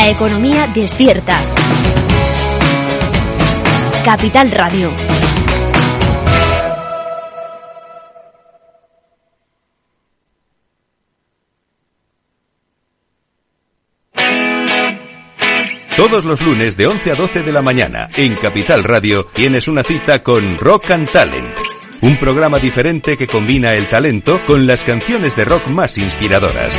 La economía despierta. Capital Radio. Todos los lunes de 11 a 12 de la mañana en Capital Radio tienes una cita con Rock and Talent. Un programa diferente que combina el talento con las canciones de rock más inspiradoras.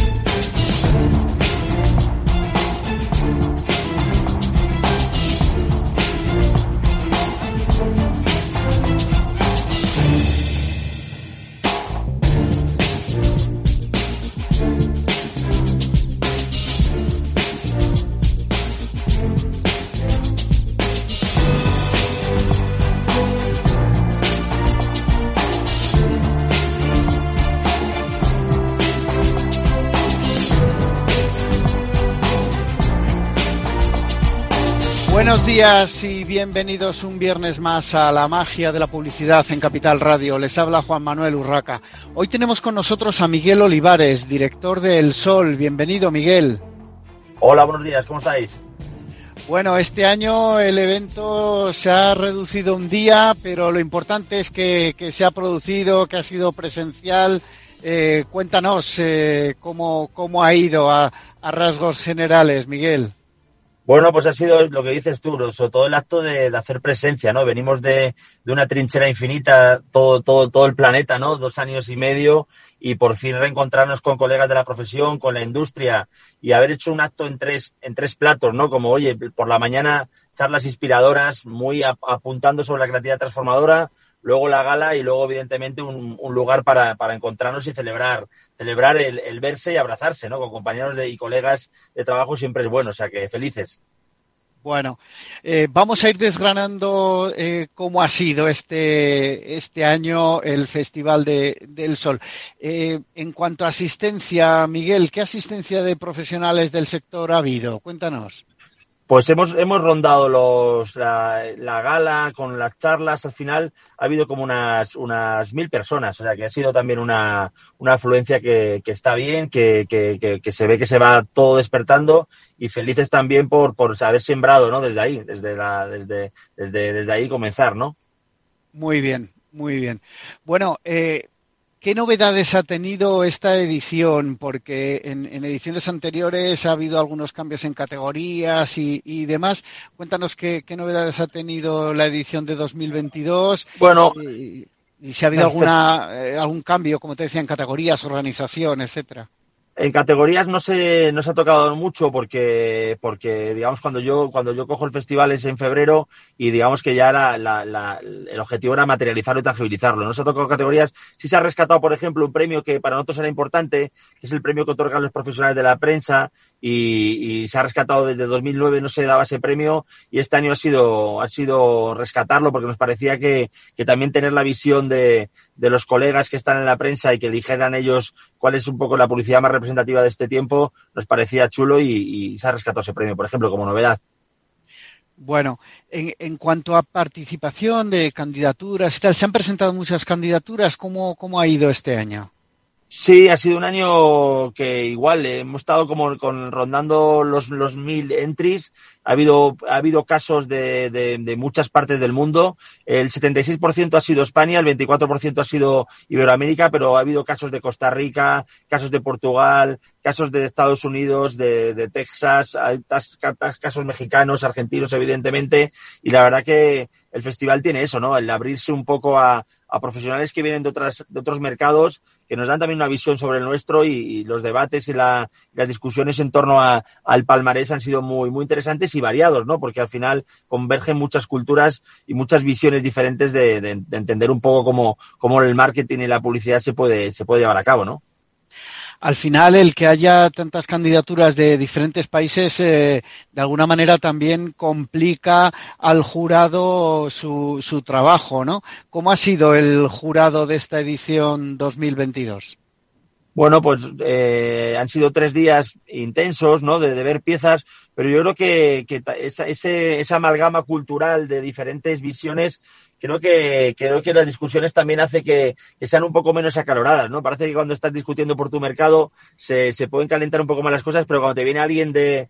Días y bienvenidos un viernes más a la magia de la publicidad en Capital Radio. Les habla Juan Manuel Urraca. Hoy tenemos con nosotros a Miguel Olivares, director de El Sol. Bienvenido, Miguel. Hola, buenos días, ¿cómo estáis? Bueno, este año el evento se ha reducido un día, pero lo importante es que, que se ha producido, que ha sido presencial. Eh, cuéntanos eh, cómo, cómo ha ido a, a rasgos generales, Miguel. Bueno, pues ha sido lo que dices tú, sobre todo el acto de, hacer presencia, ¿no? Venimos de, de, una trinchera infinita, todo, todo, todo el planeta, ¿no? Dos años y medio y por fin reencontrarnos con colegas de la profesión, con la industria y haber hecho un acto en tres, en tres platos, ¿no? Como, oye, por la mañana charlas inspiradoras, muy apuntando sobre la creatividad transformadora, luego la gala y luego, evidentemente, un, un lugar para, para, encontrarnos y celebrar, celebrar el, el, verse y abrazarse, ¿no? Con compañeros de, y colegas de trabajo siempre es bueno, o sea que felices. Bueno, eh, vamos a ir desgranando eh, cómo ha sido este, este año el Festival de, del Sol. Eh, en cuanto a asistencia, Miguel, ¿qué asistencia de profesionales del sector ha habido? Cuéntanos. Pues hemos, hemos rondado los, la, la, gala con las charlas. Al final ha habido como unas, unas mil personas. O sea que ha sido también una, una afluencia que, que está bien, que, que, que, se ve que se va todo despertando y felices también por, por haber sembrado, ¿no? Desde ahí, desde, la, desde, desde, desde ahí comenzar, ¿no? Muy bien, muy bien. Bueno, eh, ¿Qué novedades ha tenido esta edición? Porque en, ediciones anteriores ha habido algunos cambios en categorías y, demás. Cuéntanos qué, novedades ha tenido la edición de 2022. Bueno. Y, si ha habido alguna, eh, algún cambio, como te decía, en categorías, organización, etcétera. En categorías no se, no se ha tocado mucho porque, porque digamos, cuando yo, cuando yo cojo el festival es en febrero y digamos que ya la, la, el objetivo era materializarlo y tangibilizarlo. No se ha tocado categorías. Sí se ha rescatado, por ejemplo, un premio que para nosotros era importante, que es el premio que otorgan los profesionales de la prensa y, se ha rescatado desde 2009, no se daba ese premio y este año ha sido, ha sido rescatarlo porque nos parecía que, que también tener la visión de, de los colegas que están en la prensa y que dijeran ellos cuál es un poco la publicidad más representativa de este tiempo, nos parecía chulo y, se ha rescatado ese premio, por ejemplo, como novedad. Bueno, en, en, cuanto a participación de candidaturas, se han presentado muchas candidaturas. ¿Cómo, cómo ha ido este año? Sí, ha sido un año que igual eh, hemos estado como con, rondando los, los mil entries. Ha habido, ha habido casos de, de, de muchas partes del mundo. El 76% ha sido España, el 24% ha sido Iberoamérica, pero ha habido casos de Costa Rica, casos de Portugal, casos de Estados Unidos, de, de Texas, casos mexicanos, argentinos, evidentemente. Y la verdad que el festival tiene eso, ¿no? El abrirse un poco a, a profesionales que vienen de, otras, de otros mercados que nos dan también una visión sobre el nuestro y, los debates y las discusiones en torno al palmarés han sido muy, muy interesantes y variados, ¿no? Porque al final convergen muchas culturas y muchas visiones diferentes de, de, de entender un poco cómo, cómo el marketing y la publicidad se puede, se puede llevar a cabo, ¿no? Al final el que haya tantas candidaturas de diferentes países eh, de alguna manera también complica al jurado su, su trabajo, ¿no? ¿Cómo ha sido el jurado de esta edición 2022? Bueno, pues eh, han sido tres días intensos, ¿no? De, ver piezas, pero yo creo que, que esa, ese, amalgama cultural de diferentes visiones creo que, creo que las discusiones también hace que, que, sean un poco menos acaloradas, ¿no? Parece que cuando estás discutiendo por tu mercado se, se pueden calentar un poco más las cosas, pero cuando te viene alguien de,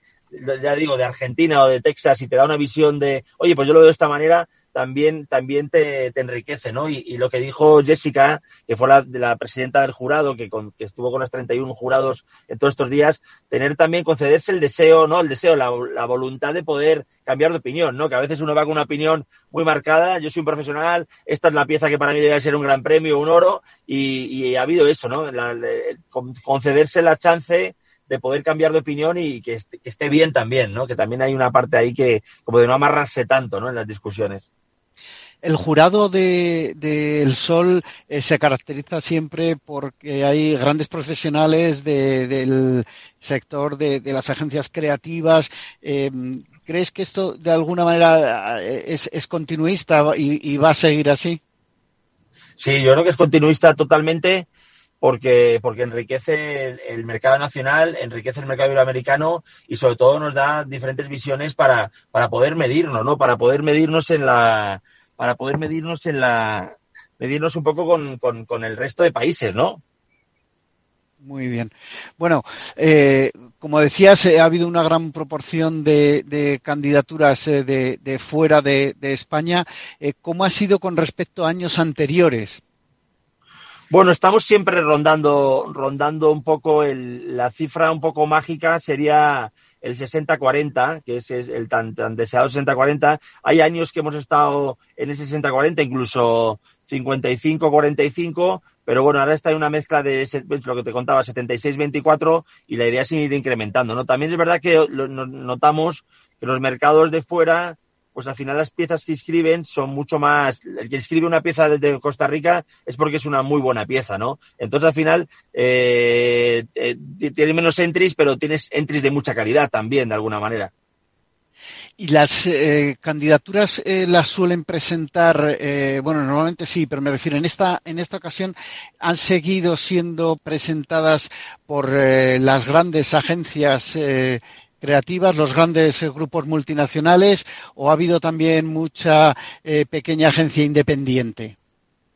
ya digo, de Argentina o de Texas y te da una visión de, oye, pues yo lo veo de esta manera, también, también te, enriquece, ¿no? Y, lo que dijo Jessica, que fue la, la presidenta del jurado, que, con, que estuvo con los 31 jurados en todos estos días, tener también, concederse el deseo, ¿no? El deseo, la, la voluntad de poder cambiar de opinión, ¿no? Que a veces uno va con una opinión muy marcada, yo soy un profesional, esta es la pieza que para mí debe ser un gran premio, un oro, y, ha habido eso, ¿no? La, concederse la chance de poder cambiar de opinión y que esté, bien también, ¿no? Que también hay una parte ahí que, como de no amarrarse tanto, ¿no? En las discusiones el jurado de, El Sol eh, se caracteriza siempre porque hay grandes profesionales de, del sector de, las agencias creativas. Eh, ¿Crees que esto de alguna manera eh, es, es continuista y, y, va a seguir así? Sí, yo creo que es continuista totalmente porque, porque enriquece el, el, mercado nacional, enriquece el mercado iberoamericano y sobre todo nos da diferentes visiones para, para poder medirnos, ¿no? Para poder medirnos en la, para poder medirnos en la medirnos un poco con, con, con el resto de países, ¿no? Muy bien. Bueno, eh, como decías, eh, ha habido una gran proporción de, de candidaturas eh, de, de, fuera de, de España. ¿Cómo ha sido con respecto a años anteriores? Bueno, estamos siempre rondando, rondando un poco el, la cifra un poco mágica sería el 60-40, que es el tan, tan deseado 60-40. Hay años que hemos estado en ese 60-40, incluso 55-45, pero bueno, ahora está en una mezcla de pues, lo que te contaba, 76-24, y la idea es ir incrementando, ¿no? También es verdad que notamos que los mercados de fuera pues al final las piezas que escriben son mucho más, el que escribe una pieza desde Costa Rica es porque es una muy buena pieza, ¿no? Entonces al final eh, eh, tienes menos entries, pero tienes entries de mucha calidad también, de alguna manera. Y las eh, candidaturas eh, las suelen presentar, eh, bueno, normalmente sí, pero me refiero en esta en esta ocasión han seguido siendo presentadas por eh, las grandes agencias creativas, los grandes grupos multinacionales, o ha habido también mucha eh, pequeña agencia independiente?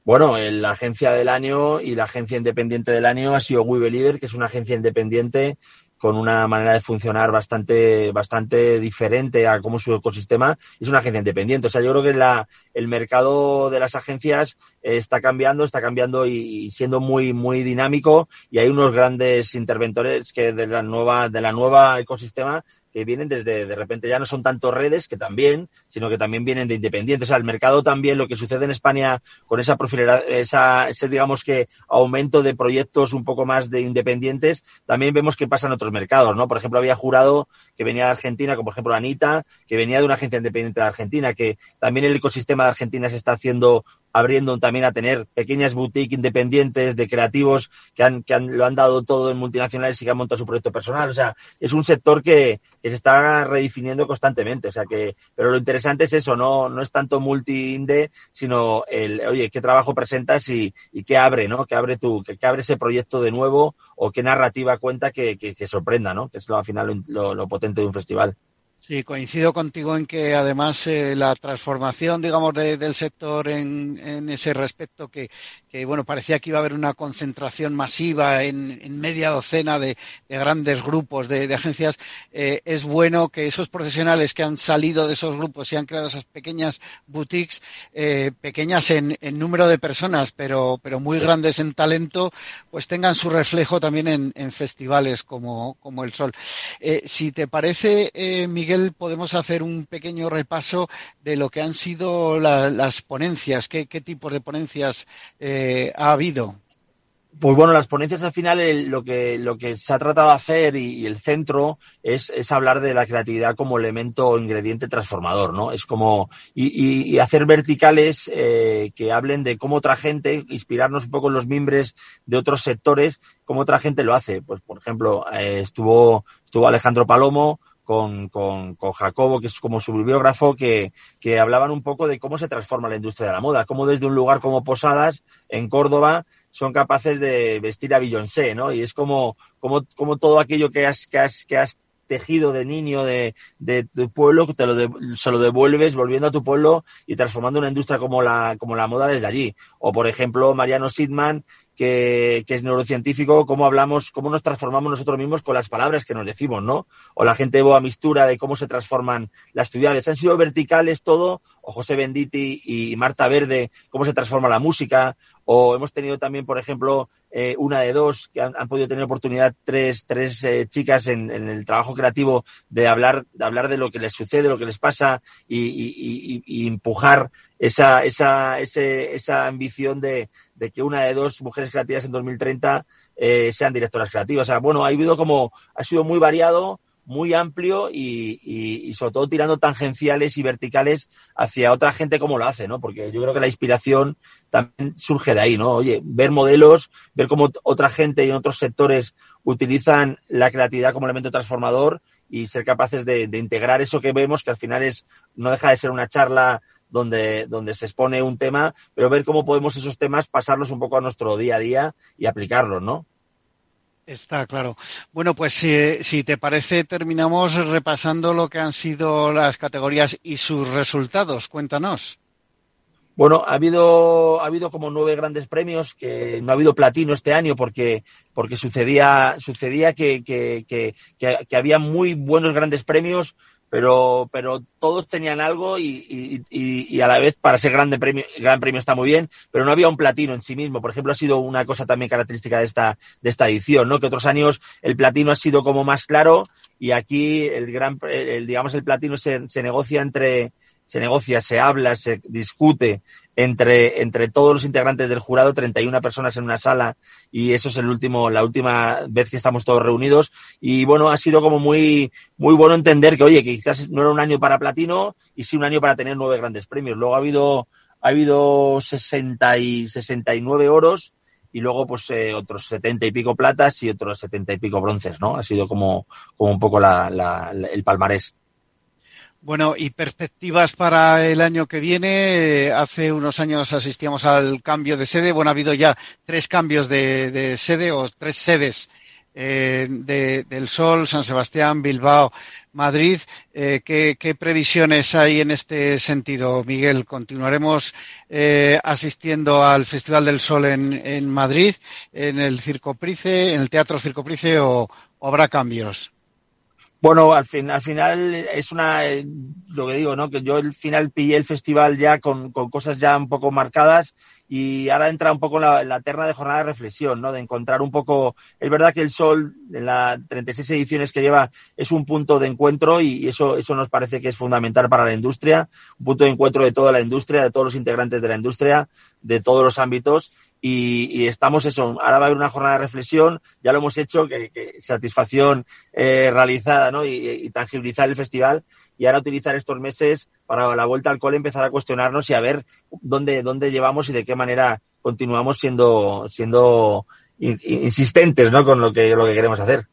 Bueno, la agencia del año y la agencia independiente del año ha sido We Believer, que es una agencia independiente con una manera de funcionar bastante, bastante diferente a cómo su ecosistema es una agencia independiente. O sea, yo creo que la, el mercado de las agencias está cambiando, está cambiando y, siendo muy, muy dinámico y hay unos grandes interventores que de la nueva, de la nueva ecosistema que vienen desde, de repente ya no son tanto redes, que también, sino que también vienen de independientes. O sea, el mercado también, lo que sucede en España con esa esa, ese, digamos que, aumento de proyectos un poco más de independientes, también vemos que pasa en otros mercados, ¿no? Por ejemplo, había jurado que venía de Argentina, como por ejemplo Anita, que venía de una agencia independiente de Argentina, que también el ecosistema de Argentina se está haciendo abriendo también a tener pequeñas boutiques independientes de creativos que, han, que han, lo han dado todo en multinacionales y que han montado su proyecto personal. O sea, es un sector que, que se está redefiniendo constantemente. O sea que, pero lo interesante es eso, no, no es tanto multi-inde, sino el, oye, qué trabajo presentas y, y qué abre, ¿no? ¿Qué abre tú, qué, abre ese proyecto de nuevo o qué narrativa cuenta que, que, sorprenda, ¿no? Que es lo, al final lo, lo potente de un festival. Sí, coincido contigo en que además eh, la transformación, digamos, del sector en, en ese respecto, que, que, bueno, parecía que iba a haber una concentración masiva en, en media docena de, de grandes grupos de, de agencias, eh, es bueno que esos profesionales que han salido de esos grupos y han creado esas pequeñas boutiques, eh, pequeñas en, en, número de personas, pero, pero muy grandes en talento, pues tengan su reflejo también en, en festivales como, como el Sol. Eh, si te parece, Miguel, podemos hacer un pequeño repaso de lo que han sido la, las ponencias, qué, qué tipos de ponencias eh, ha habido. Pues bueno, las ponencias al final lo, que, lo que se ha tratado de hacer y, el centro es, es, hablar de la creatividad como elemento o ingrediente transformador, ¿no? Es como, y, y, hacer verticales eh, que hablen de cómo otra gente, inspirarnos un poco los mimbres de otros sectores, cómo otra gente lo hace. Pues, por ejemplo, eh, estuvo, estuvo Alejandro Palomo, con, con, con, Jacobo, que es como su bibliógrafo, que, que hablaban un poco de cómo se transforma la industria de la moda, cómo desde un lugar como Posadas, en Córdoba, son capaces de vestir a Beyoncé, ¿no? Y es como, como, como todo aquello que has, que has, que has tejido de niño de, de tu pueblo, te lo de, se lo devuelves volviendo a tu pueblo y transformando una industria como la, como la moda desde allí. O, por ejemplo, Mariano Sidman, que, que, es neurocientífico, cómo hablamos, cómo nos transformamos nosotros mismos con las palabras que nos decimos, ¿no? O la gente de Boa Mistura de cómo se transforman las ciudades. Han sido verticales todo, o José Benditi y Marta Verde, cómo se transforma la música, o hemos tenido también, por ejemplo, eh, una de dos, que han, podido tener oportunidad tres, tres eh, chicas en, en, el trabajo creativo de hablar, de hablar de lo que les sucede, lo que les pasa y, y, y, y empujar esa, esa, ese, esa ambición de, de, que una de dos mujeres creativas en 2030 eh, sean directoras creativas. O sea, bueno, ha habido como, ha sido muy variado, muy amplio y, y, y, sobre todo tirando tangenciales y verticales hacia otra gente como lo hace, ¿no? Porque yo creo que la inspiración también surge de ahí, ¿no? Oye, ver modelos, ver cómo otra gente y en otros sectores utilizan la creatividad como elemento transformador y ser capaces de, de integrar eso que vemos, que al final es, no deja de ser una charla donde, donde se expone un tema, pero ver cómo podemos esos temas pasarlos un poco a nuestro día a día y aplicarlos, ¿no? Está claro. Bueno, pues si, si, te parece, terminamos repasando lo que han sido las categorías y sus resultados. Cuéntanos. Bueno, ha habido, ha habido como nueve grandes premios, que no ha habido platino este año porque, porque sucedía, sucedía que, que, que, que, había muy buenos grandes premios, pero, pero todos tenían algo y, y, y, a la vez para ser grande premio, gran premio está muy bien, pero no había un platino en sí mismo. Por ejemplo, ha sido una cosa también característica de esta, de esta edición, ¿no? Que otros años el platino ha sido como más claro y aquí el gran, el, digamos, el platino se, se negocia entre, se negocia, se habla, se discute entre, entre todos los integrantes del jurado, 31 personas en una sala, y eso es el último, la última vez que estamos todos reunidos. Y bueno, ha sido como muy, muy bueno entender que, oye, que quizás no era un año para platino y sí un año para tener nueve grandes premios. Luego ha habido, ha habido 60 y 69 oros y luego pues eh, otros 70 y pico platas y otros 70 y pico bronces, ¿no? Ha sido como, como un poco la, la, el palmarés. Bueno, y perspectivas para el año que viene. Hace unos años asistíamos al cambio de sede. Bueno, ha habido ya tres cambios de, de sede o tres sedes eh, de, del Sol, San Sebastián, Bilbao, Madrid. Eh, ¿qué, ¿qué, previsiones hay en este sentido, Miguel? ¿Continuaremos eh, asistiendo al Festival del Sol en, en, Madrid, en el Circo Price, en el Teatro Circo Price o habrá cambios? Bueno, al, fin, al final es una, lo que digo, ¿no? Que yo al final pillé el festival ya con, con cosas ya un poco marcadas y ahora entra un poco la, la terna de jornada de reflexión, ¿no? De encontrar un poco, es verdad que el sol en las 36 ediciones que lleva es un punto de encuentro y eso, eso nos parece que es fundamental para la industria, un punto de encuentro de toda la industria, de todos los integrantes de la industria, de todos los ámbitos y, y, estamos eso. Ahora va a haber una jornada de reflexión, ya lo hemos hecho, que, que satisfacción eh, realizada, ¿no? Y, y, tangibilizar el festival y ahora utilizar estos meses para la vuelta al cole empezar a cuestionarnos y a ver dónde, dónde llevamos y de qué manera continuamos siendo, siendo insistentes, ¿no? Con lo que, lo que queremos hacer.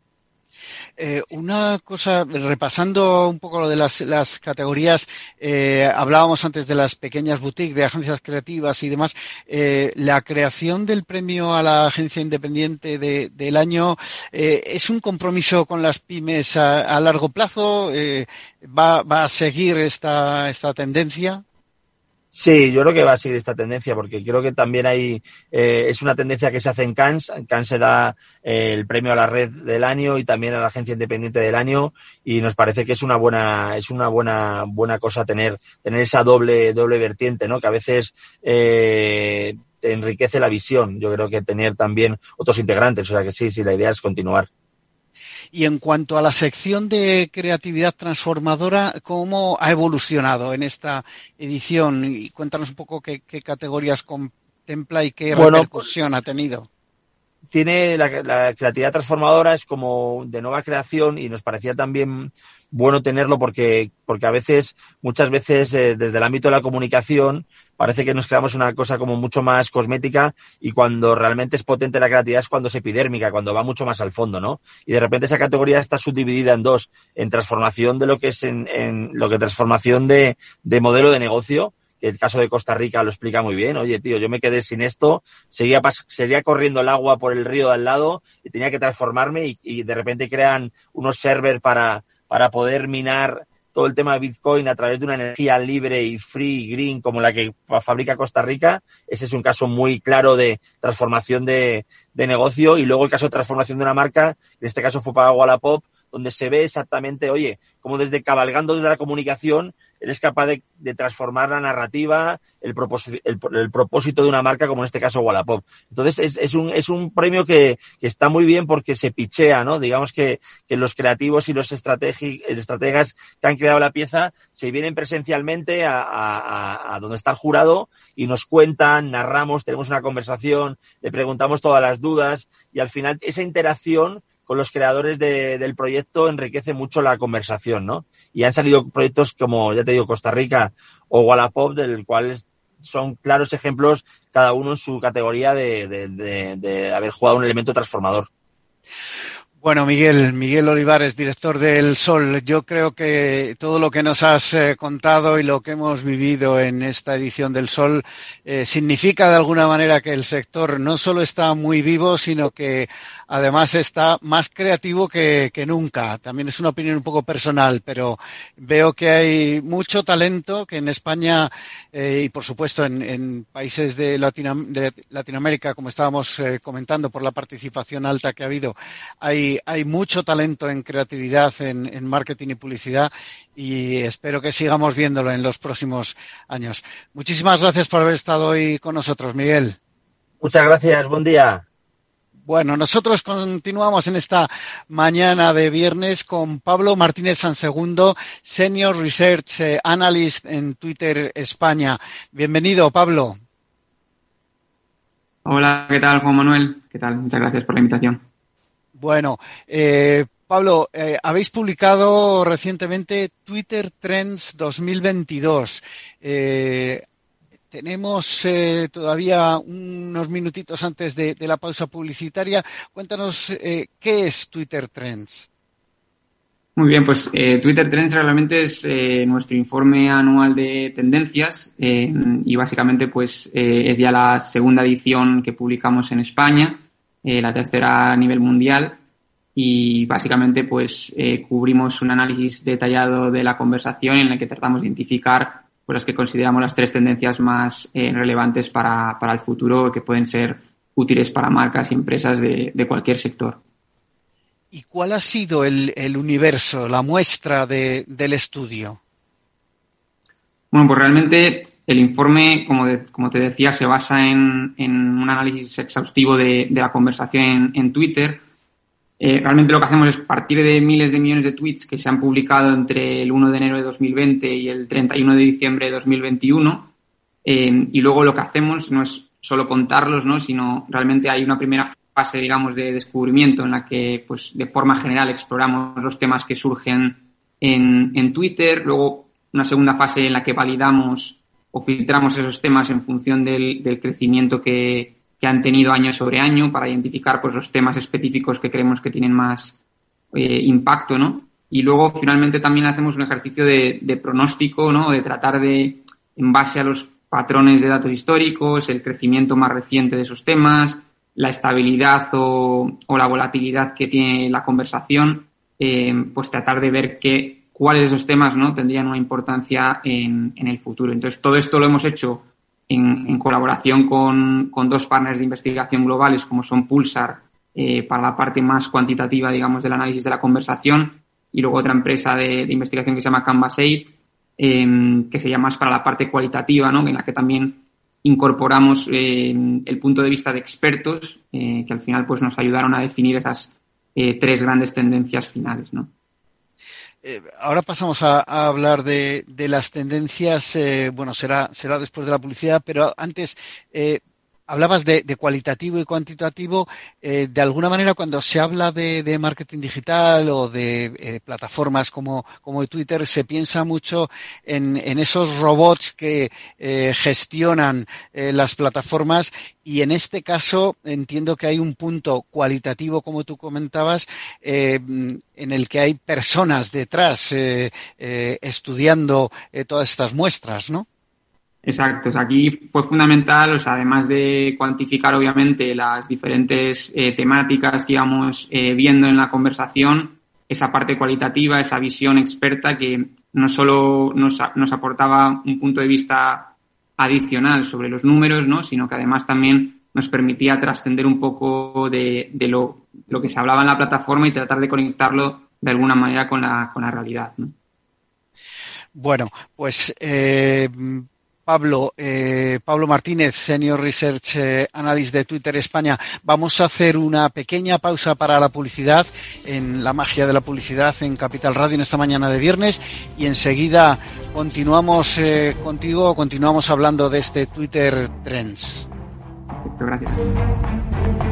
Eh, una cosa, repasando un poco lo de las, categorías, eh, hablábamos antes de las pequeñas boutiques, de agencias creativas y demás. Eh, la creación del premio a la agencia independiente de, del año es un compromiso con las pymes a, largo plazo. ¿va, ¿Va a seguir esta tendencia? Sí, yo creo que va a seguir esta tendencia porque creo que también hay eh, es una tendencia que se hace en Cannes. En Cannes se da eh, el premio a la red del año y también a la agencia independiente del año y nos parece que es una buena es una buena buena cosa tener tener esa doble doble vertiente, ¿no? Que a veces eh, enriquece la visión. Yo creo que tener también otros integrantes, o sea que sí, sí, la idea es continuar. Y en cuanto a la sección de creatividad transformadora, ¿cómo ha evolucionado en esta edición? Y cuéntanos un poco qué, qué categorías contempla y qué bueno, repercusión ha tenido. Tiene la, la, creatividad transformadora, es como de nueva creación y nos parecía también bueno tenerlo porque, porque a veces, muchas veces, eh, desde el ámbito de la comunicación, parece que nos quedamos en una cosa como mucho más cosmética y cuando realmente es potente la creatividad es cuando es epidérmica, cuando va mucho más al fondo, ¿no? Y de repente esa categoría está subdividida en dos, en transformación de lo que es en, en lo que transformación de, de modelo de negocio, el caso de Costa Rica lo explica muy bien. Oye, tío, yo me quedé sin esto, seguía, seguía corriendo el agua por el río de al lado y tenía que transformarme y, y de repente crean unos servers para, para poder minar todo el tema de Bitcoin a través de una energía libre y free y green como la que fabrica Costa Rica. Ese es un caso muy claro de transformación de, de negocio. Y luego el caso de transformación de una marca, en este caso fue para Wallapop, donde se ve exactamente, oye, como desde cabalgando desde la comunicación, eres capaz de, de transformar la narrativa, el propósito, el, el, propósito de una marca, como en este caso Wallapop. Entonces, es, es, un, es un premio que, que, está muy bien porque se pichea, ¿no? Digamos que, que los creativos y los estrategas que han creado la pieza se vienen presencialmente a, a, a donde está el jurado y nos cuentan, narramos, tenemos una conversación, le preguntamos todas las dudas y al final esa interacción con los creadores de, del proyecto enriquece mucho la conversación, ¿no? Y han salido proyectos como, ya te digo, Costa Rica o Wallapop, del cual son claros ejemplos, cada uno en su categoría de, de, de, de haber jugado un elemento transformador. Bueno, Miguel, Miguel Olivares, director del Sol, yo creo que todo lo que nos has eh, contado y lo que hemos vivido en esta edición del Sol eh, significa de alguna manera que el sector no solo está muy vivo, sino que además está más creativo que, nunca. También es una opinión un poco personal, pero veo que hay mucho talento que en España eh, y por supuesto en, países de, de, Latinoamérica, como estábamos comentando por la participación alta que ha habido, hay hay, mucho talento en creatividad, en, en, marketing y publicidad y espero que sigamos viéndolo en los próximos años. Muchísimas gracias por haber estado hoy con nosotros, Miguel. Muchas gracias, buen día. Bueno, nosotros continuamos en esta mañana de viernes con Pablo Martínez Sansegundo, Senior Research Analyst en Twitter España. Bienvenido, Pablo. Hola, ¿qué tal, Juan Manuel? ¿Qué tal? Muchas gracias por la invitación. Bueno, eh, Pablo, eh, habéis publicado recientemente Twitter Trends 2022. Eh, tenemos eh, todavía unos minutitos antes de, la pausa publicitaria. Cuéntanos eh, qué es Twitter Trends. Muy bien, pues Twitter Trends realmente es nuestro informe anual de tendencias y básicamente pues es ya la segunda edición que publicamos en España eh, la tercera a nivel mundial y básicamente pues eh, cubrimos un análisis detallado de la conversación en el que tratamos de identificar pues, las que consideramos las tres tendencias más eh, relevantes para, para el futuro que pueden ser útiles para marcas y empresas de, de cualquier sector. ¿Y cuál ha sido el, universo, la muestra del estudio? Bueno, pues realmente el informe, como, te decía, se basa en, un análisis exhaustivo de, la conversación en, Twitter. Eh, realmente lo que hacemos es partir de miles de millones de tweets que se han publicado entre el 1 de enero de 2020 y el 31 de diciembre de 2021. Eh, y luego lo que hacemos no es solo contarlos, ¿no? sino realmente hay una primera fase, digamos, de descubrimiento en la que, pues, de forma general exploramos los temas que surgen en, en Twitter. Luego, una segunda fase en la que validamos o filtramos esos temas en función del, crecimiento que, han tenido año sobre año para identificar pues, los temas específicos que creemos que tienen más eh, impacto, ¿no? Y luego, finalmente, también hacemos un ejercicio de, pronóstico, ¿no? De tratar de, en base a los patrones de datos históricos, el crecimiento más reciente de esos temas, la estabilidad o, la volatilidad que tiene la conversación, eh, pues tratar de ver qué cuáles de esos temas no tendrían una importancia en, el futuro. Entonces, todo esto lo hemos hecho en, colaboración con, dos partners de investigación globales, como son Pulsar, eh, para la parte más cuantitativa, digamos, del análisis de la conversación, y luego otra empresa de, investigación que se llama Canvas 8, em, que sería más para la parte cualitativa, ¿no? en la que también incorporamos em, el punto de vista de expertos, eh, que al final pues, nos ayudaron a definir esas eh, tres grandes tendencias finales. ¿no? Eh, ahora pasamos a, hablar de, las tendencias. Eh, bueno, será, será después de la publicidad, pero antes, eh, hablabas de, cualitativo y cuantitativo. Eh, de alguna manera, cuando se habla de, marketing digital o de eh, plataformas como, como Twitter, se piensa mucho en, esos robots que eh, gestionan las plataformas y en este caso entiendo que hay un punto cualitativo, como tú comentabas, en el que hay personas detrás estudiando todas estas muestras, ¿no? Exacto, aquí fue fundamental, o sea, además de cuantificar obviamente las diferentes eh, temáticas que íbamos eh, viendo en la conversación, esa parte cualitativa, esa visión experta que no solo nos, nos aportaba un punto de vista adicional sobre los números, ¿no? sino que además también nos permitía trascender un poco de, de lo, lo, que se hablaba en la plataforma y tratar de conectarlo de alguna manera con la, con la realidad. ¿no? Bueno, pues eh, Pablo, eh, Pablo Martínez, Senior Research eh, Analyst de Twitter España. Vamos a hacer una pequeña pausa para la publicidad en la magia de la publicidad en Capital Radio en esta mañana de viernes y enseguida continuamos eh, contigo, continuamos hablando de este Twitter Trends. gracias.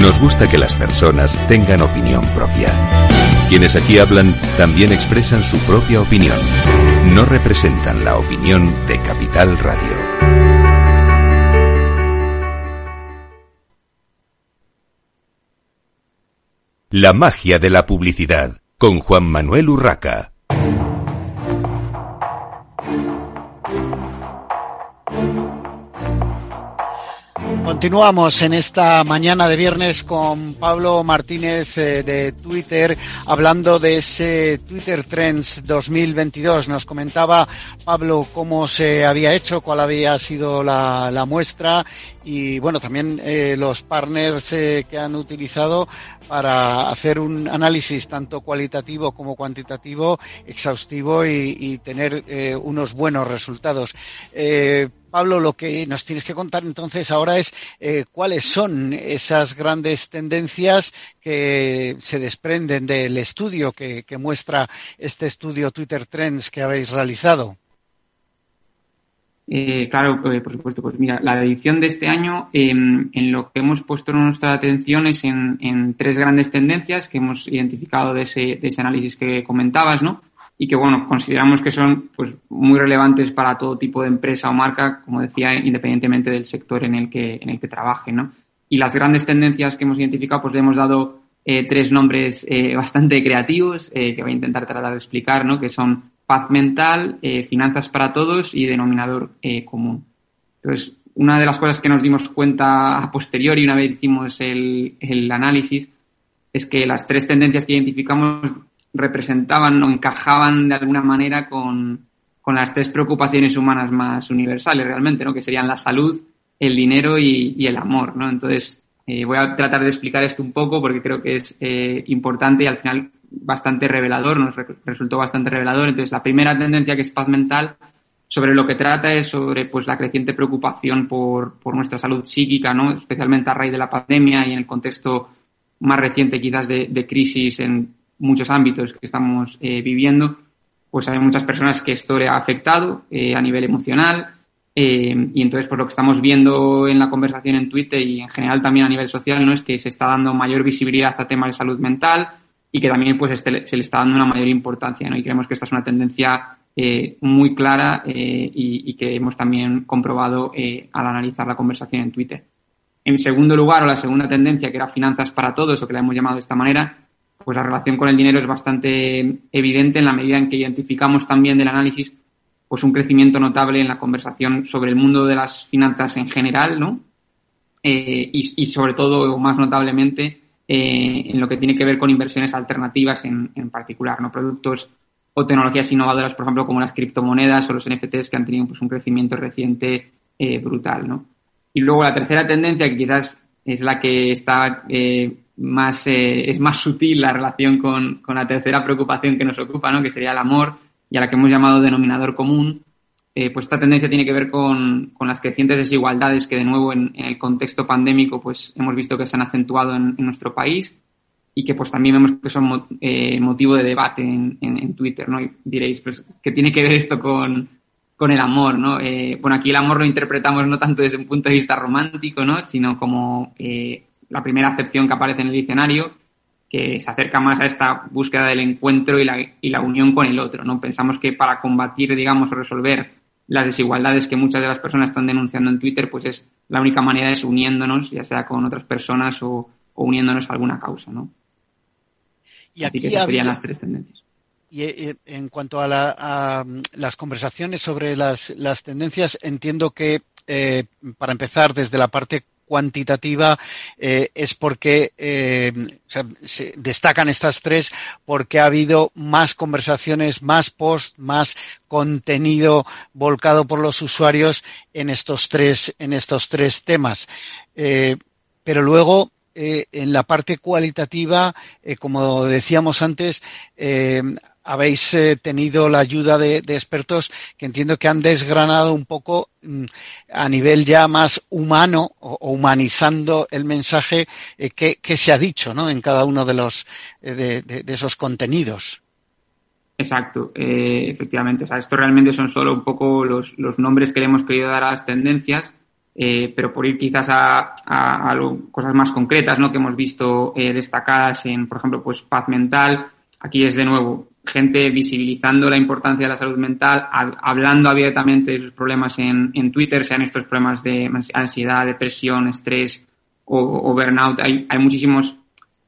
Nos gusta que las personas tengan opinión propia. Quienes aquí hablan también expresan su propia opinión. No representan la opinión de Capital Radio. La magia de la publicidad con Juan Manuel Urraca. Continuamos en esta mañana de viernes con Pablo Martínez eh, de Twitter hablando de ese Twitter Trends 2022. Nos comentaba Pablo cómo se había hecho, cuál había sido la, muestra y bueno, también eh, los partners eh, que han utilizado para hacer un análisis tanto cualitativo como cuantitativo exhaustivo y, tener unos buenos resultados. Pablo, lo que nos tienes que contar entonces ahora es eh, cuáles son esas grandes tendencias que se desprenden del estudio que, muestra este estudio Twitter Trends que habéis realizado. Eh, claro, eh, por supuesto. Pues mira, la edición de este año, eh, en lo que hemos puesto nuestra atención es en, tres grandes tendencias que hemos identificado de ese análisis que comentabas, ¿no? Y que bueno, consideramos que son pues muy relevantes para todo tipo de empresa o marca, como decía, independientemente del sector en el que, en el que trabaje, ¿no? Y las grandes tendencias que hemos identificado, pues le hemos dado eh, tres nombres eh, bastante creativos eh, que voy a intentar tratar de explicar, ¿no? Que son paz mental, eh, finanzas para todos y denominador eh, común. Entonces, una de las cosas que nos dimos cuenta a posteriori, una vez hicimos el, el análisis, es que las tres tendencias que identificamos representaban o encajaban de alguna manera con, con las tres preocupaciones humanas más universales realmente, ¿no? Que serían la salud, el dinero y, y el amor, ¿no? Entonces, eh, voy a tratar de explicar esto un poco porque creo que es eh, importante y al final bastante revelador, nos re resultó bastante revelador. Entonces, la primera tendencia que es paz mental, sobre lo que trata es sobre pues la creciente preocupación por, por nuestra salud psíquica, ¿no? Especialmente a raíz de la pandemia y en el contexto más reciente quizás de, de crisis en muchos ámbitos que estamos eh, viviendo, pues hay muchas personas que esto le ha afectado eh, a nivel emocional eh, y entonces por lo que estamos viendo en la conversación en Twitter y en general también a nivel social no es que se está dando mayor visibilidad a temas de salud mental y que también pues este, se le está dando una mayor importancia ¿no? y creemos que esta es una tendencia eh, muy clara eh, y, y, que hemos también comprobado al analizar la conversación en Twitter. En segundo lugar, o la segunda tendencia, que era finanzas para todos, o que la hemos llamado de esta manera, pues la relación con el dinero es bastante evidente en la medida en que identificamos también del análisis pues un crecimiento notable en la conversación sobre el mundo de las finanzas en general, ¿no? Eh, y, sobre todo, o más notablemente, eh, en lo que tiene que ver con inversiones alternativas en, en, particular, ¿no? Productos o tecnologías innovadoras, por ejemplo, como las criptomonedas o los NFTs que han tenido pues, un crecimiento reciente eh, brutal, ¿no? Y luego la tercera tendencia, que quizás es la que está eh, más, eh, es más sutil la relación con, con, la tercera preocupación que nos ocupa, ¿no? que sería el amor, y a la que hemos llamado denominador común, eh, pues esta tendencia tiene que ver con, con las crecientes desigualdades que de nuevo en, el contexto pandémico pues hemos visto que se han acentuado en, en nuestro país y que pues también vemos que son eh, motivo de debate en, en, Twitter, ¿no? Y diréis, pues, ¿qué tiene que ver esto con, con el amor, ¿no? Eh, bueno, aquí el amor lo interpretamos no tanto desde un punto de vista romántico, ¿no? Sino como eh, la primera acepción que aparece en el diccionario, que se acerca más a esta búsqueda del encuentro y la, y la unión con el otro, ¿no? Pensamos que para combatir, digamos, o resolver las desigualdades que muchas de las personas están denunciando en Twitter, pues es la única manera es uniéndonos, ya sea con otras personas o, o uniéndonos a alguna causa, ¿no? Y aquí Así que esas serían las tres tendencias. Y en cuanto a, la, a las conversaciones sobre las, las, tendencias, entiendo que eh, para empezar desde la parte cuantitativa eh, es porque eh, se destacan estas tres porque ha habido más conversaciones, más posts, más contenido volcado por los usuarios en estos tres en estos tres temas. Eh, pero luego eh, en la parte cualitativa, eh, como decíamos antes, eh, habéis eh, tenido la ayuda de, expertos que entiendo que han desgranado un poco mm, a nivel ya más humano o, humanizando el mensaje eh, que, se ha dicho ¿no? en cada uno de, los, de, esos contenidos. Exacto, efectivamente. O sea, esto realmente son solo un poco los, los nombres que le hemos querido dar a las tendencias eh, pero por ir quizás a, cosas más concretas, ¿no? Que hemos visto eh, destacadas en, por ejemplo, pues paz mental. Aquí es de nuevo gente visibilizando la importancia de la salud mental, hablando abiertamente de sus problemas en, en, Twitter, sean estos problemas de ansiedad, depresión, estrés o, burnout. Hay, hay muchísimos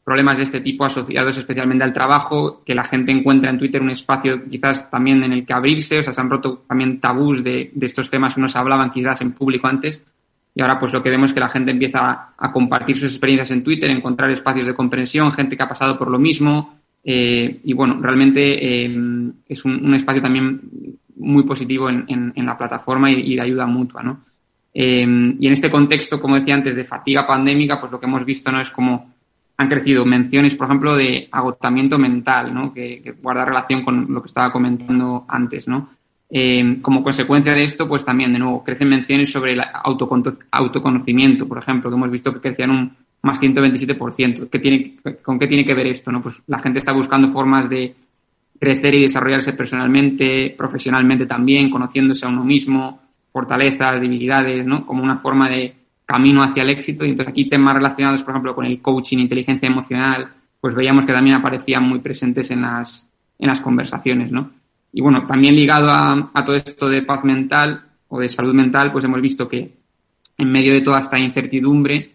problemas de este tipo asociados especialmente al trabajo, que la gente encuentra en Twitter un espacio quizás también en el que abrirse, o sea, se han roto también tabús de, de estos temas que no se hablaban quizás en público antes y ahora pues lo que vemos es que la gente empieza a, compartir sus experiencias en Twitter, encontrar espacios de comprensión, gente que ha pasado por lo mismo. Eh, y bueno, realmente eh, es un, espacio también muy positivo en, la plataforma y, de ayuda mutua, ¿no? Eh, y en este contexto, como decía antes, de fatiga pandémica, pues lo que hemos visto no es como han crecido menciones, por ejemplo, de agotamiento mental, ¿no? Que, guarda relación con lo que estaba comentando antes, ¿no? Como consecuencia de esto, pues también, de nuevo, crecen menciones sobre el autoconocimiento, por ejemplo, que hemos visto que crecían un más 127%. ¿Qué tiene, ¿Con qué tiene que ver esto? No? Pues la gente está buscando formas de crecer y desarrollarse personalmente, profesionalmente también, conociéndose a uno mismo, fortalezas, debilidades, ¿no? Como una forma de camino hacia el éxito. Y entonces aquí temas relacionados, por ejemplo, con el coaching, inteligencia emocional, pues veíamos que también aparecían muy presentes en las, en las conversaciones, ¿no? Y bueno, también ligado a, todo esto de paz mental o de salud mental, pues hemos visto que en medio de toda esta incertidumbre,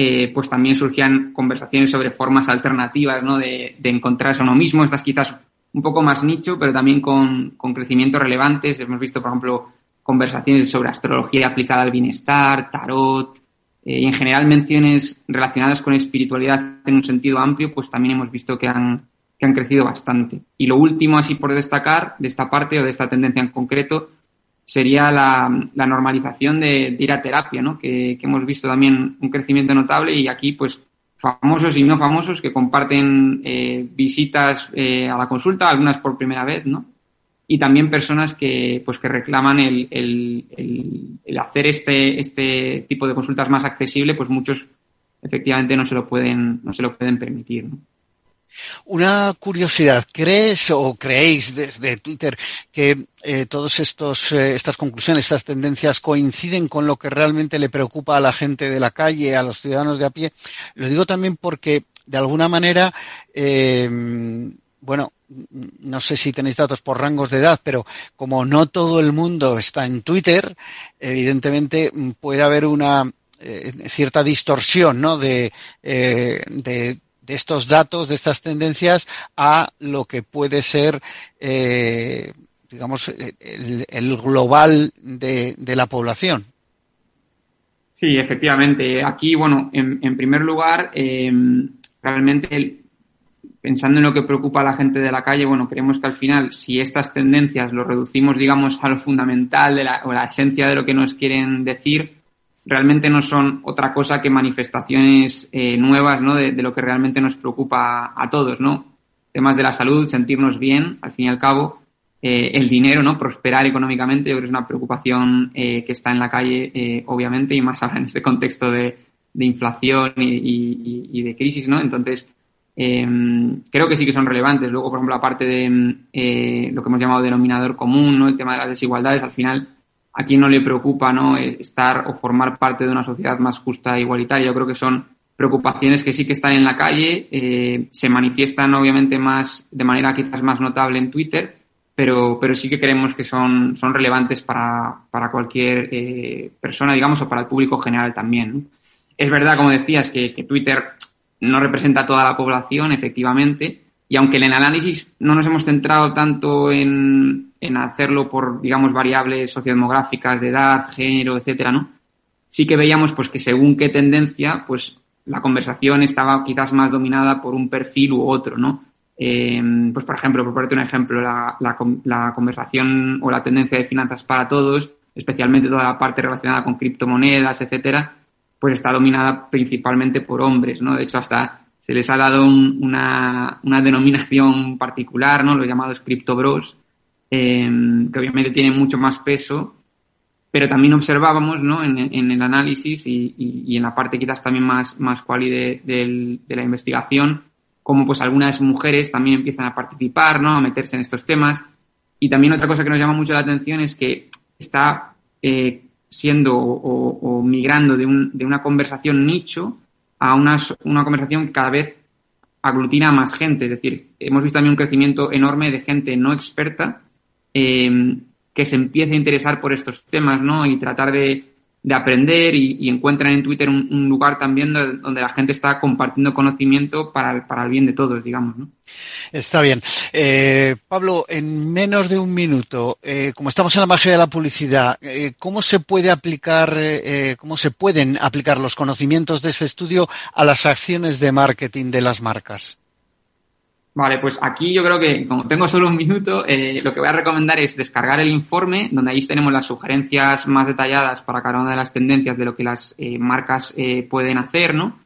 eh, pues también surgían conversaciones sobre formas alternativas, ¿no? De, de, encontrarse a uno mismo. Estas quizás un poco más nicho, pero también con, con crecimientos relevantes. Hemos visto, por ejemplo, conversaciones sobre astrología aplicada al bienestar, tarot, eh, y en general menciones relacionadas con espiritualidad en un sentido amplio, pues también hemos visto que han, que han crecido bastante. Y lo último, así por destacar, de esta parte o de esta tendencia en concreto, sería la, normalización de, ir a terapia, ¿no? Que, hemos visto también un crecimiento notable y aquí, pues, famosos y no famosos que comparten eh, visitas eh, a la consulta, algunas por primera vez, ¿no? Y también personas que, pues, que reclaman el, el, el hacer este, este tipo de consultas más accesible, pues muchos efectivamente no se lo pueden, no se lo pueden permitir, ¿no? Una curiosidad, ¿crees o creéis desde Twitter que eh, todas eh, estas conclusiones, estas tendencias coinciden con lo que realmente le preocupa a la gente de la calle, a los ciudadanos de a pie? Lo digo también porque, de alguna manera, eh, bueno, no sé si tenéis datos por rangos de edad, pero como no todo el mundo está en Twitter, evidentemente puede haber una cierta distorsión ¿no? de, de, de estos datos, de estas tendencias, a lo que puede ser, eh, digamos, el, global de, la población. Sí, efectivamente. Aquí, bueno, en, primer lugar, eh, realmente pensando en lo que preocupa a la gente de la calle, bueno, creemos que al final, si estas tendencias lo reducimos, digamos, a lo fundamental de la, o la esencia de lo que nos quieren decir, realmente no son otra cosa que manifestaciones eh, nuevas ¿no? De, lo que realmente nos preocupa a todos, ¿no? Temas de la salud, sentirnos bien, al fin y al cabo, eh, el dinero, ¿no? Prosperar económicamente, yo creo que es una preocupación eh, que está en la calle, obviamente, y más ahora en este contexto de, inflación y, de crisis, ¿no? Entonces, em, creo que sí que son relevantes. Luego, por ejemplo, aparte de lo que hemos llamado denominador común, ¿no? El tema de las desigualdades, al final a no le preocupa ¿no? estar o formar parte de una sociedad más justa e igualitaria. Yo creo que son preocupaciones que sí que están en la calle, eh, se manifiestan obviamente más de manera quizás más notable en Twitter, pero, pero sí que creemos que son, son relevantes para, para cualquier eh, persona, digamos, o para el público general también. Es verdad, como decías, que, que Twitter no representa a toda la población, efectivamente, y aunque en el análisis no nos hemos centrado tanto en, en hacerlo por, digamos, variables sociodemográficas de edad, género, etcétera, ¿no? Sí que veíamos, pues, que según qué tendencia, pues, la conversación estaba quizás más dominada por un perfil u otro, ¿no? Eh, pues, por ejemplo, por ponerte un ejemplo, la, la, la conversación o la tendencia de finanzas para todos, especialmente toda la parte relacionada con criptomonedas, etcétera, pues está dominada principalmente por hombres, ¿no? De hecho, hasta se les ha dado una, una, denominación particular, ¿no? Los llamados criptobros, eh, que obviamente tienen mucho más peso, pero también observábamos, ¿no? En, el análisis y, y, en la parte quizás también más, más de, de la investigación, como pues algunas mujeres también empiezan a participar, ¿no? A meterse en estos temas. Y también otra cosa que nos llama mucho la atención es que está eh, siendo o, o migrando de, un, de, una conversación nicho a una, una conversación que cada vez aglutina a más gente. Es decir, hemos visto también un crecimiento enorme de gente no experta eh, que se empiece a interesar por estos temas, ¿no? Y tratar de, de aprender y, encuentran en Twitter un, lugar también donde, la gente está compartiendo conocimiento para el, para el bien de todos, digamos. ¿no? Está bien. Eh, Pablo, en menos de un minuto, eh, como estamos en la magia de la publicidad, eh, ¿cómo se puede aplicar, cómo se pueden aplicar los conocimientos de este estudio a las acciones de marketing de las marcas? Vale, pues aquí yo creo que, como tengo solo un minuto, eh, lo que voy a recomendar es descargar el informe, donde ahí tenemos las sugerencias más detalladas para cada una de las tendencias de lo que las eh, marcas eh, pueden hacer, ¿no?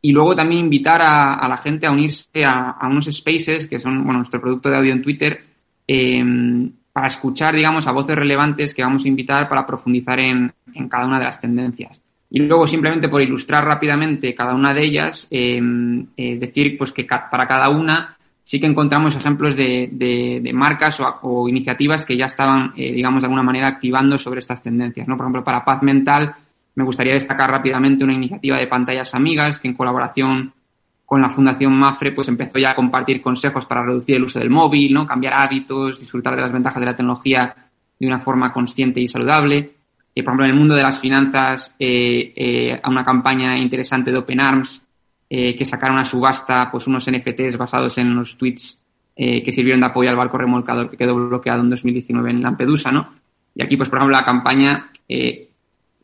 Y luego también invitar a, a la gente a unirse a, a, unos spaces, que son, bueno, nuestro producto de audio en Twitter, para escuchar, digamos, a voces relevantes que vamos a invitar para profundizar en, en cada una de las tendencias. Y luego, simplemente por ilustrar rápidamente cada una de ellas, decir, pues, que para cada una sí que encontramos ejemplos de, de, de marcas o, o, iniciativas que ya estaban, eh, digamos, de alguna manera activando sobre estas tendencias. ¿no? Por ejemplo, para paz mental me gustaría destacar rápidamente una iniciativa de pantallas amigas que en colaboración con la Fundación Mafre pues empezó ya a compartir consejos para reducir el uso del móvil, ¿no? cambiar hábitos, disfrutar de las ventajas de la tecnología de una forma consciente y saludable. Eh, por ejemplo, en el mundo de las finanzas, eh, eh, a una campaña interesante de Open Arms eh, que sacaron a subasta pues unos NFTs basados en los tweets eh, que sirvieron de apoyo al barco remolcador que quedó bloqueado en 2019 en Lampedusa, ¿no? Y aquí, pues, por ejemplo, la campaña eh,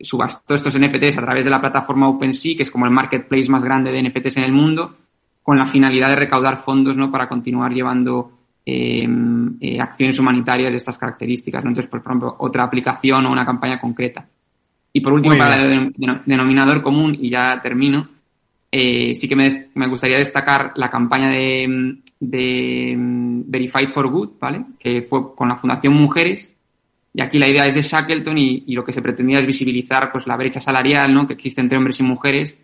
subastó estos NFTs a través de la plataforma OpenSea, que es como el marketplace más grande de NFTs en el mundo, con la finalidad de recaudar fondos, ¿no? Para continuar llevando eh, eh, acciones humanitarias de estas características, ¿no? Entonces, por ejemplo, otra aplicación o una campaña concreta. Y por último, para el denominador común, y ya termino, eh, sí que me, me, gustaría destacar la campaña de, de Verified for Good, ¿vale? Que fue con la Fundación Mujeres. Y aquí la idea es de Shackleton y, lo que se pretendía es visibilizar pues la brecha salarial, ¿no? Que existe entre hombres y mujeres.